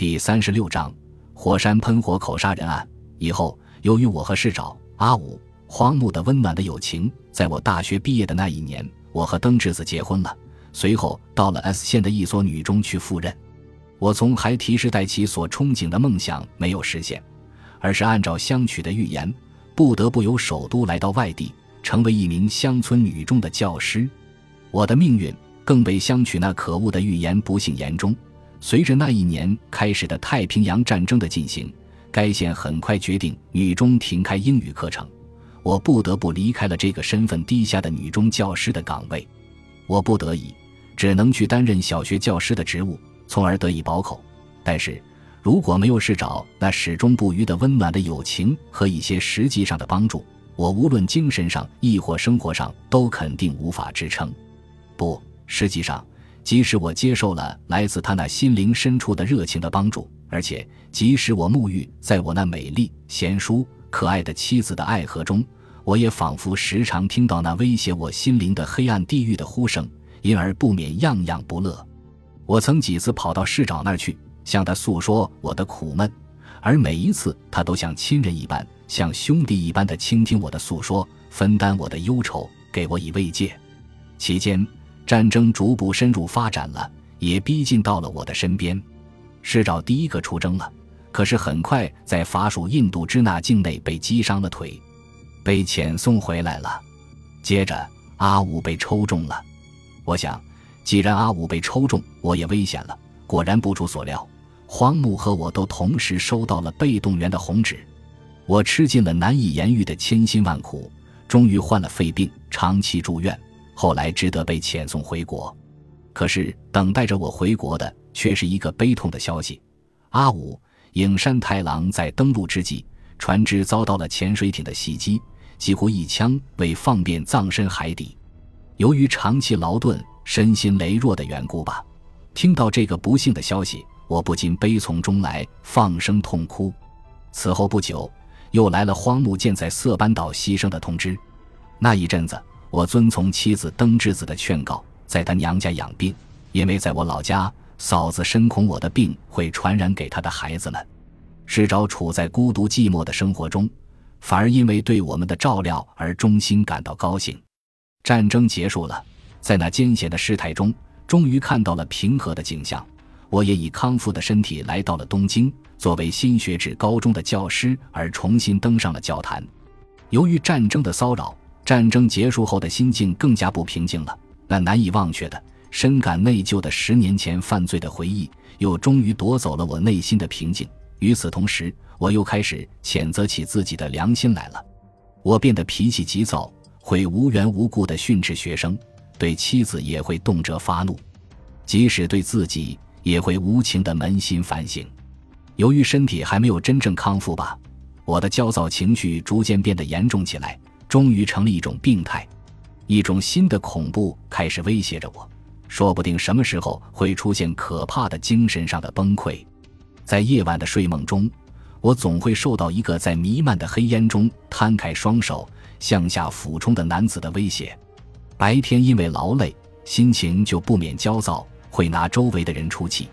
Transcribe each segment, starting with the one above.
第三十六章火山喷火口杀人案。以后，由于我和市长阿武、荒木的温暖的友情，在我大学毕业的那一年，我和登志子结婚了。随后，到了 S 县的一所女中去赴任。我从还提时代起所憧憬的梦想没有实现，而是按照乡曲的预言，不得不由首都来到外地，成为一名乡村女中的教师。我的命运更被乡曲那可恶的预言不幸言中。随着那一年开始的太平洋战争的进行，该县很快决定女中停开英语课程，我不得不离开了这个身份低下的女中教师的岗位。我不得已，只能去担任小学教师的职务。从而得以保口，但是如果没有市长那始终不渝的温暖的友情和一些实际上的帮助，我无论精神上亦或生活上都肯定无法支撑。不，实际上，即使我接受了来自他那心灵深处的热情的帮助，而且即使我沐浴在我那美丽、贤淑、可爱的妻子的爱河中，我也仿佛时常听到那威胁我心灵的黑暗地狱的呼声，因而不免样样不乐。我曾几次跑到市长那儿去，向他诉说我的苦闷，而每一次他都像亲人一般，像兄弟一般的倾听我的诉说，分担我的忧愁，给我以慰藉。期间，战争逐步深入发展了，也逼近到了我的身边。市长第一个出征了，可是很快在法属印度支那境内被击伤了腿，被遣送回来了。接着，阿武被抽中了。我想。既然阿武被抽中，我也危险了。果然不出所料，荒木和我都同时收到了被动员的红纸。我吃尽了难以言喻的千辛万苦，终于患了肺病，长期住院，后来只得被遣送回国。可是等待着我回国的却是一个悲痛的消息：阿武影山太郎在登陆之际，船只遭到了潜水艇的袭击，几乎一枪未放便葬身海底。由于长期劳顿。身心羸弱的缘故吧。听到这个不幸的消息，我不禁悲从中来，放声痛哭。此后不久，又来了荒木健在色班岛牺牲的通知。那一阵子，我遵从妻子登之子的劝告，在他娘家养病，因为在我老家，嫂子深恐我的病会传染给他的孩子们。世昭处在孤独寂寞的生活中，反而因为对我们的照料而衷心感到高兴。战争结束了。在那艰险的事态中，终于看到了平和的景象。我也以康复的身体来到了东京，作为新学制高中的教师而重新登上了教坛。由于战争的骚扰，战争结束后的心境更加不平静了。那难以忘却的、深感内疚的十年前犯罪的回忆，又终于夺走了我内心的平静。与此同时，我又开始谴责起自己的良心来了。我变得脾气急躁，会无缘无故地训斥学生。对妻子也会动辄发怒，即使对自己也会无情的扪心反省。由于身体还没有真正康复吧，我的焦躁情绪逐渐变得严重起来，终于成了一种病态。一种新的恐怖开始威胁着我，说不定什么时候会出现可怕的精神上的崩溃。在夜晚的睡梦中，我总会受到一个在弥漫的黑烟中摊开双手向下俯冲的男子的威胁。白天因为劳累，心情就不免焦躁，会拿周围的人出气。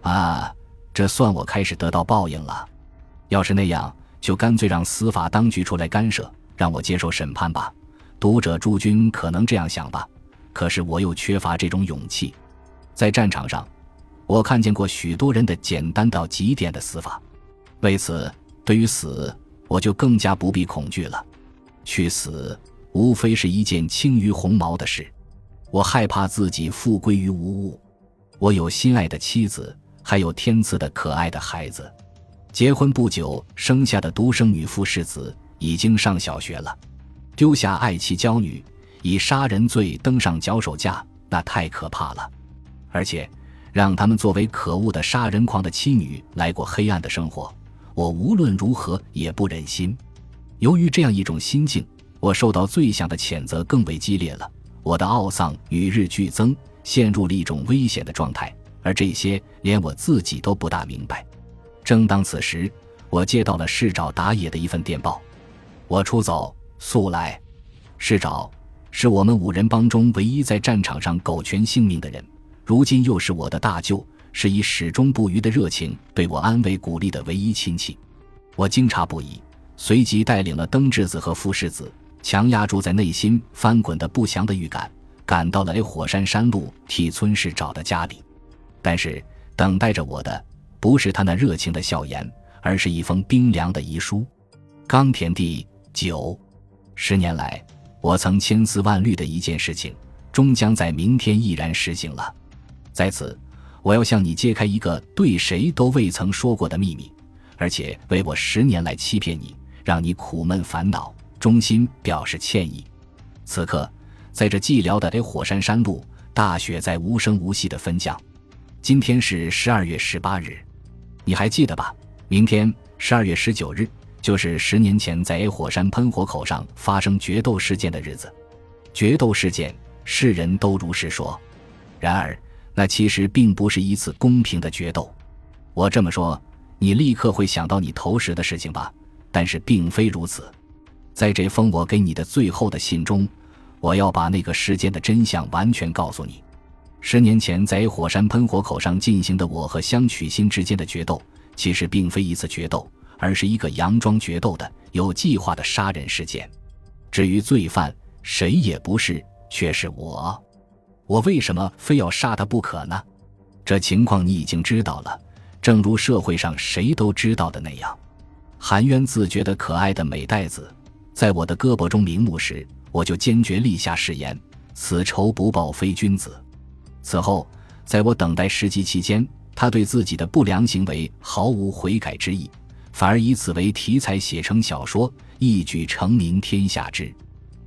啊，这算我开始得到报应了。要是那样，就干脆让司法当局出来干涉，让我接受审判吧。读者诸君可能这样想吧，可是我又缺乏这种勇气。在战场上，我看见过许多人的简单到极点的死法，为此，对于死，我就更加不必恐惧了。去死。无非是一件轻于鸿毛的事，我害怕自己复归于无物。我有心爱的妻子，还有天赐的可爱的孩子。结婚不久生下的独生女傅世子已经上小学了。丢下爱妻娇女，以杀人罪登上脚手架，那太可怕了。而且，让他们作为可恶的杀人狂的妻女来过黑暗的生活，我无论如何也不忍心。由于这样一种心境。我受到罪想的谴责更为激烈了，我的懊丧与日俱增，陷入了一种危险的状态，而这些连我自己都不大明白。正当此时，我接到了市长打野的一份电报：我出走，速来！市长是我们五人帮中唯一在战场上苟全性命的人，如今又是我的大舅，是以始终不渝的热情对我安慰鼓励的唯一亲戚。我惊诧不已，随即带领了登智子和傅世子，强压住在内心翻滚的不祥的预感，赶到了火山山路替村氏找的家里。但是等待着我的不是他那热情的笑颜，而是一封冰凉的遗书。冈田地九，十年来，我曾千丝万虑的一件事情，终将在明天毅然实行了。在此，我要向你揭开一个对谁都未曾说过的秘密。而且为我十年来欺骗你，让你苦闷烦恼，衷心表示歉意。此刻，在这寂寥的火山山路，大雪在无声无息的分降。今天是十二月十八日，你还记得吧？明天十二月十九日，就是十年前在 A 火山喷火口上发生决斗事件的日子。决斗事件，世人都如实说。然而，那其实并不是一次公平的决斗。我这么说。你立刻会想到你投石的事情吧？但是并非如此。在这封我给你的最后的信中，我要把那个事件的真相完全告诉你。十年前在 A 火山喷火口上进行的我和香取心之间的决斗，其实并非一次决斗，而是一个佯装决斗的有计划的杀人事件。至于罪犯，谁也不是，却是我。我为什么非要杀他不可呢？这情况你已经知道了。正如社会上谁都知道的那样，含冤自觉的可爱的美代子，在我的胳膊中瞑目时，我就坚决立下誓言：此仇不报非君子。此后，在我等待时机期间，他对自己的不良行为毫无悔改之意，反而以此为题材写成小说，一举成名天下知。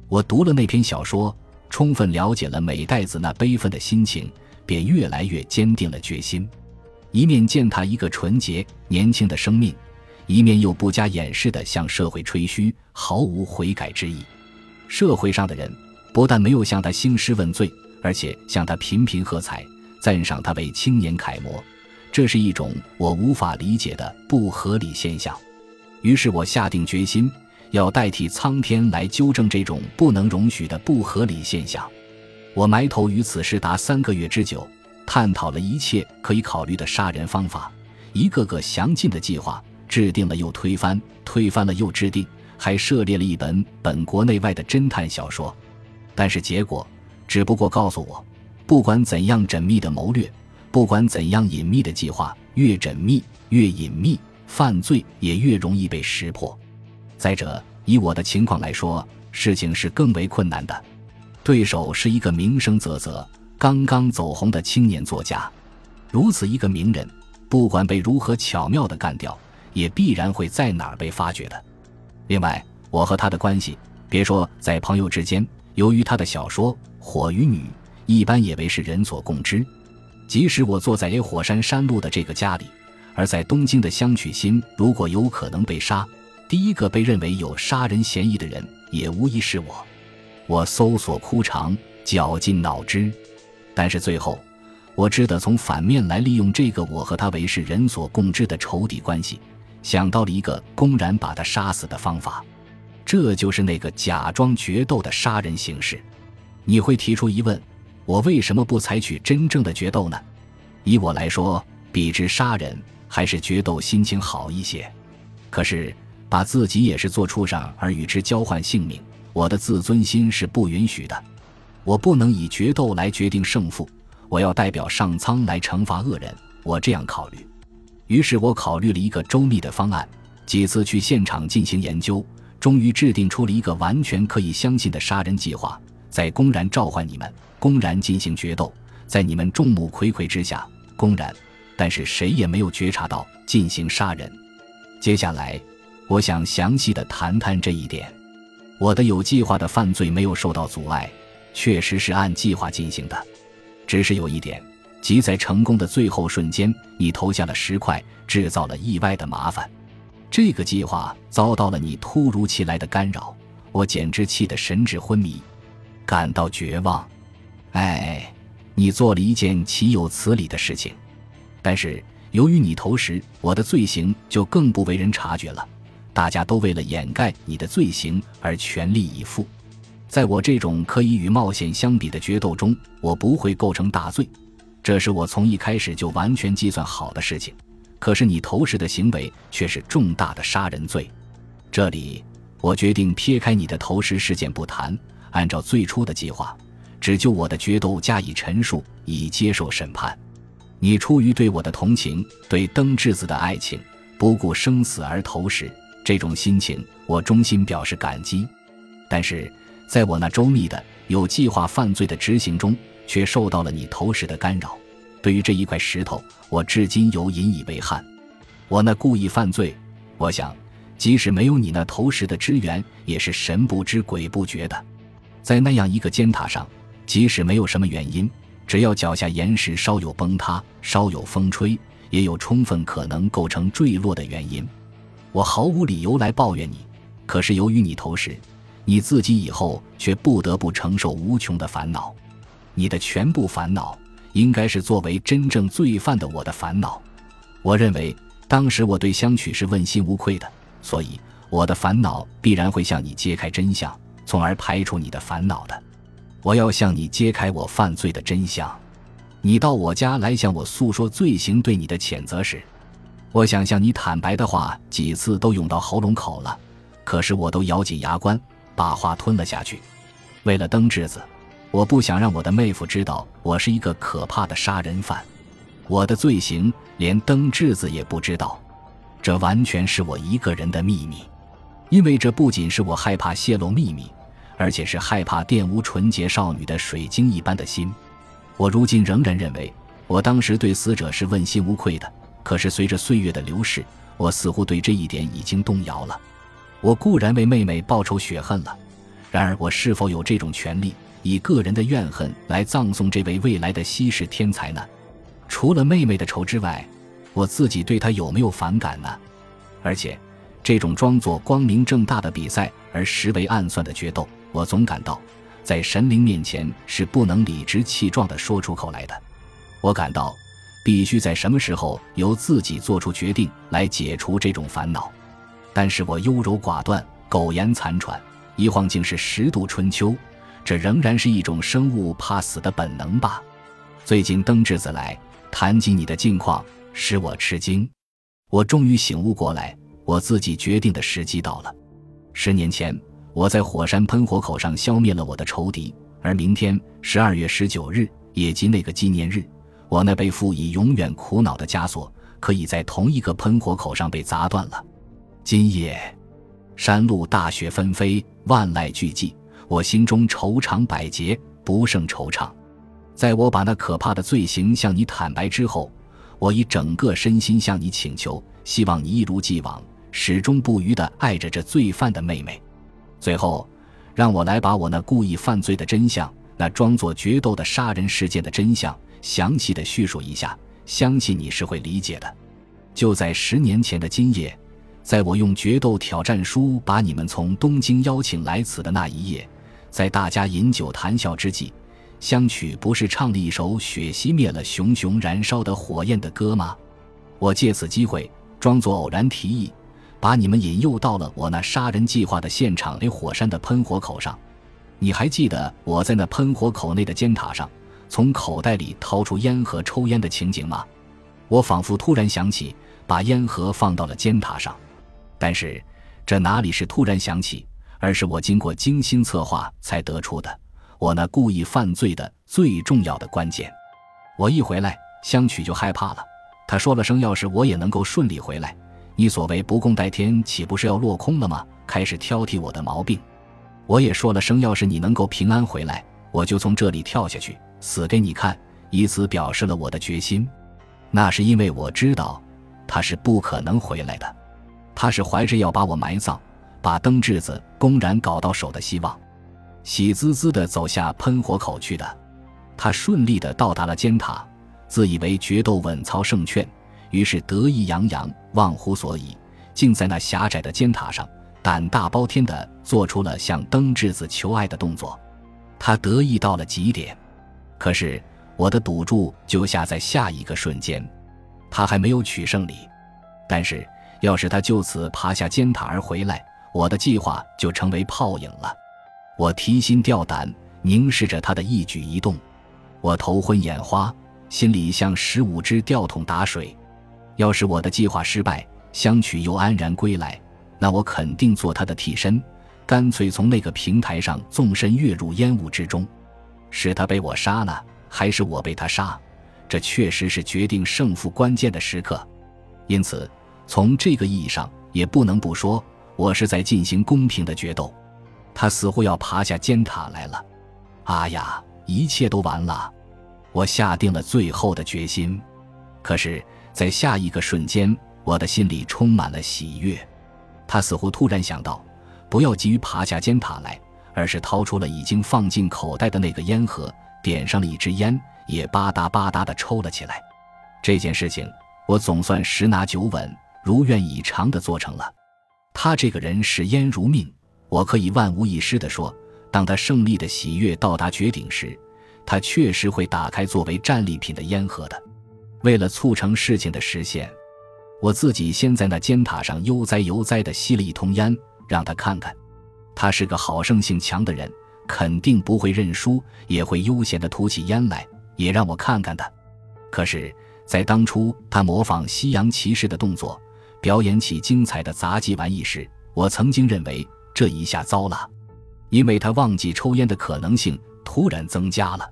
我读了那篇小说，充分了解了美代子那悲愤的心情，便越来越坚定了决心。一面践踏一个纯洁年轻的生命，一面又不加掩饰地向社会吹嘘，毫无悔改之意。社会上的人不但没有向他兴师问罪，而且向他频频喝彩，赞赏他为青年楷模。这是一种我无法理解的不合理现象。于是我下定决心，要代替苍天来纠正这种不能容许的不合理现象。我埋头于此事达三个月之久。探讨了一切可以考虑的杀人方法，一个个详尽的计划，制定了又推翻，推翻了又制定，还涉猎了一本本国内外的侦探小说。但是结果只不过告诉我，不管怎样缜密的谋略，不管怎样隐秘的计划，越缜密越隐秘，犯罪也越容易被识破。再者，以我的情况来说，事情是更为困难的，对手是一个名声啧啧。刚刚走红的青年作家，如此一个名人，不管被如何巧妙的干掉，也必然会在哪儿被发掘的。另外，我和他的关系，别说在朋友之间，由于他的小说《火与女》，一般也为是人所共知。即使我坐在 A 火山山路的这个家里，而在东京的香取心，如果有可能被杀，第一个被认为有杀人嫌疑的人，也无疑是我。我搜索枯肠，绞尽脑汁。但是最后，我只得从反面来利用这个我和他为是人所共知的仇敌关系，想到了一个公然把他杀死的方法。这就是那个假装决斗的杀人形式。你会提出疑问：我为什么不采取真正的决斗呢？以我来说，比之杀人，还是决斗心情好一些。可是把自己也是做畜生而与之交换性命，我的自尊心是不允许的。我不能以决斗来决定胜负，我要代表上苍来惩罚恶人。我这样考虑，于是我考虑了一个周密的方案，几次去现场进行研究，终于制定出了一个完全可以相信的杀人计划。在公然召唤你们，公然进行决斗，在你们众目睽睽之下，公然，但是谁也没有觉察到进行杀人。接下来，我想详细的谈谈这一点。我的有计划的犯罪没有受到阻碍。确实是按计划进行的，只是有一点，即在成功的最后瞬间，你投下了石块，制造了意外的麻烦。这个计划遭到了你突如其来的干扰，我简直气得神志昏迷，感到绝望。哎，你做了一件岂有此理的事情！但是由于你投石，我的罪行就更不为人察觉了，大家都为了掩盖你的罪行而全力以赴。在我这种可以与冒险相比的决斗中，我不会构成大罪，这是我从一开始就完全计算好的事情。可是你投石的行为却是重大的杀人罪。这里，我决定撇开你的投石事件不谈，按照最初的计划，只就我的决斗加以陈述，以接受审判。你出于对我的同情，对登智子的爱情，不顾生死而投石，这种心情，我衷心表示感激。但是，在我那周密的、有计划犯罪的执行中，却受到了你投石的干扰。对于这一块石头，我至今犹引以为憾。我那故意犯罪，我想，即使没有你那投石的支援，也是神不知鬼不觉的。在那样一个尖塔上，即使没有什么原因。只要脚下岩石稍有崩塌，稍有风吹，也有充分可能构成坠落的原因。我毫无理由来抱怨你，可是由于你投石，你自己以后却不得不承受无穷的烦恼。你的全部烦恼，应该是作为真正罪犯的我的烦恼。我认为当时我对香取是问心无愧的，所以我的烦恼必然会向你揭开真相，从而排除你的烦恼的。我要向你揭开我犯罪的真相。你到我家来向我诉说罪行对你的谴责时，我想向你坦白的话几次都涌到喉咙口了，可是我都咬紧牙关把话吞了下去。为了登智子，我不想让我的妹夫知道我是一个可怕的杀人犯。我的罪行连登智子也不知道，这完全是我一个人的秘密，因为这不仅是我害怕泄露秘密。而且是害怕玷污纯洁少女的水晶一般的心，我如今仍然认为，我当时对死者是问心无愧的。可是随着岁月的流逝，我似乎对这一点已经动摇了。我固然为妹妹报仇雪恨了，然而我是否有这种权利，以个人的怨恨来葬送这位未来的稀世天才呢？除了妹妹的仇之外，我自己对她有没有反感呢？而且，这种装作光明正大的比赛而实为暗算的决斗。我总感到，在神灵面前是不能理直气壮地说出口来的。我感到，必须在什么时候由自己做出决定来解除这种烦恼。但是我优柔寡断，苟延残喘，一晃竟是十度春秋。这仍然是一种生物怕死的本能吧？最近登智子来谈及你的近况，使我吃惊。我终于醒悟过来，我自己决定的时机到了。十年前。我在火山喷火口上消灭了我的仇敌，而明天十二月十九日也即那个纪念日，我那被赋以永远苦恼的枷锁，可以在同一个喷火口上被砸断了。今夜，山路大雪纷飞，万籁俱寂，我心中愁肠百结，不胜惆怅。在我把那可怕的罪行向你坦白之后，我以整个身心向你请求，希望你一如既往，始终不渝地爱着这罪犯的妹妹。最后，让我来把我那故意犯罪的真相，那装作决斗的杀人事件的真相，详细的叙述一下。相信你是会理解的。就在十年前的今夜，在我用决斗挑战书把你们从东京邀请来此的那一夜，在大家饮酒谈笑之际，香曲不是唱了一首血熄灭了熊熊燃烧的火焰的歌吗？我借此机会，装作偶然提议。把你们引诱到了我那杀人计划的现场——那火山的喷火口上。你还记得我在那喷火口内的尖塔上，从口袋里掏出烟盒抽烟的情景吗？我仿佛突然想起，把烟盒放到了尖塔上。但是，这哪里是突然想起，而是我经过精心策划才得出的。我那故意犯罪的最重要的关键。我一回来，香曲就害怕了。他说了声：“要是我也能够顺利回来。”你所谓不共戴天，岂不是要落空了吗？开始挑剔我的毛病，我也说了声，要是你能够平安回来，我就从这里跳下去，死给你看，以此表示了我的决心。那是因为我知道他是不可能回来的，他是怀着要把我埋葬，把灯质子公然搞到手的希望，喜滋滋地走下喷火口去的。他顺利地到达了尖塔，自以为决斗稳操胜券。于是得意洋洋，忘乎所以，竟在那狭窄的尖塔上胆大包天地做出了向登智子求爱的动作。他得意到了极点，可是我的赌注就下在下一个瞬间，他还没有取胜利。但是要是他就此爬下尖塔而回来，我的计划就成为泡影了。我提心吊胆，凝视着他的一举一动，我头昏眼花。心里像十五只吊桶打水。要是我的计划失败，香取又安然归来，那我肯定做他的替身，干脆从那个平台上纵身跃入烟雾之中。是他被我杀呢，还是我被他杀？这确实是决定胜负关键的时刻。因此，从这个意义上，也不能不说我是在进行公平的决斗。他似乎要爬下尖塔来了。啊呀，一切都完了！我下定了最后的决心。可是。在下一个瞬间，我的心里充满了喜悦。他似乎突然想到，不要急于爬下尖塔来，而是掏出了已经放进口袋的那个烟盒，点上了一支烟，也吧嗒吧嗒地抽了起来。这件事情，我总算十拿九稳、如愿以偿地做成了。他这个人视烟如命，我可以万无一失地说，当他胜利的喜悦到达绝顶时，他确实会打开作为战利品的烟盒的。为了促成事情的实现，我自己先在那尖塔上悠哉悠哉地吸了一通烟，让他看看。他是个好胜性强的人，肯定不会认输，也会悠闲地吐起烟来，也让我看看的。可是，在当初他模仿西洋骑士的动作，表演起精彩的杂技玩意时，我曾经认为这一下糟了，因为他忘记抽烟的可能性突然增加了。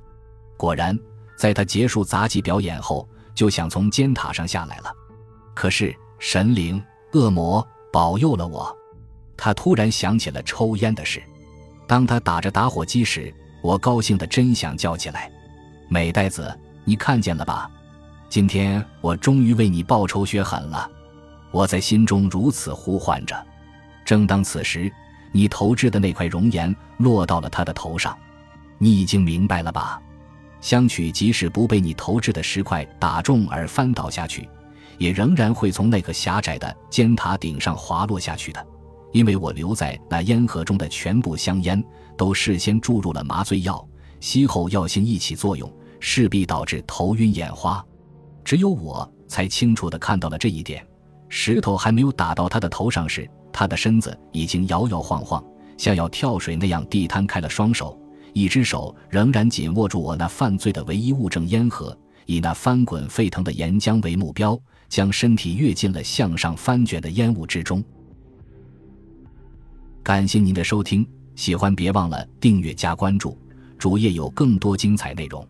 果然，在他结束杂技表演后。就想从尖塔上下来了，可是神灵、恶魔保佑了我。他突然想起了抽烟的事。当他打着打火机时，我高兴的真想叫起来：“美呆子，你看见了吧？今天我终于为你报仇雪恨了。”我在心中如此呼唤着。正当此时，你投掷的那块熔岩落到了他的头上。你已经明白了吧？香曲即使不被你投掷的石块打中而翻倒下去，也仍然会从那个狭窄的尖塔顶上滑落下去的，因为我留在那烟盒中的全部香烟都事先注入了麻醉药，吸后药性一起作用，势必导致头晕眼花。只有我才清楚地看到了这一点。石头还没有打到他的头上时，他的身子已经摇摇晃晃，像要跳水那样地摊开了双手。一只手仍然紧握住我那犯罪的唯一物证烟盒，以那翻滚沸腾的岩浆为目标，将身体跃进了向上翻卷的烟雾之中。感谢您的收听，喜欢别忘了订阅加关注，主页有更多精彩内容。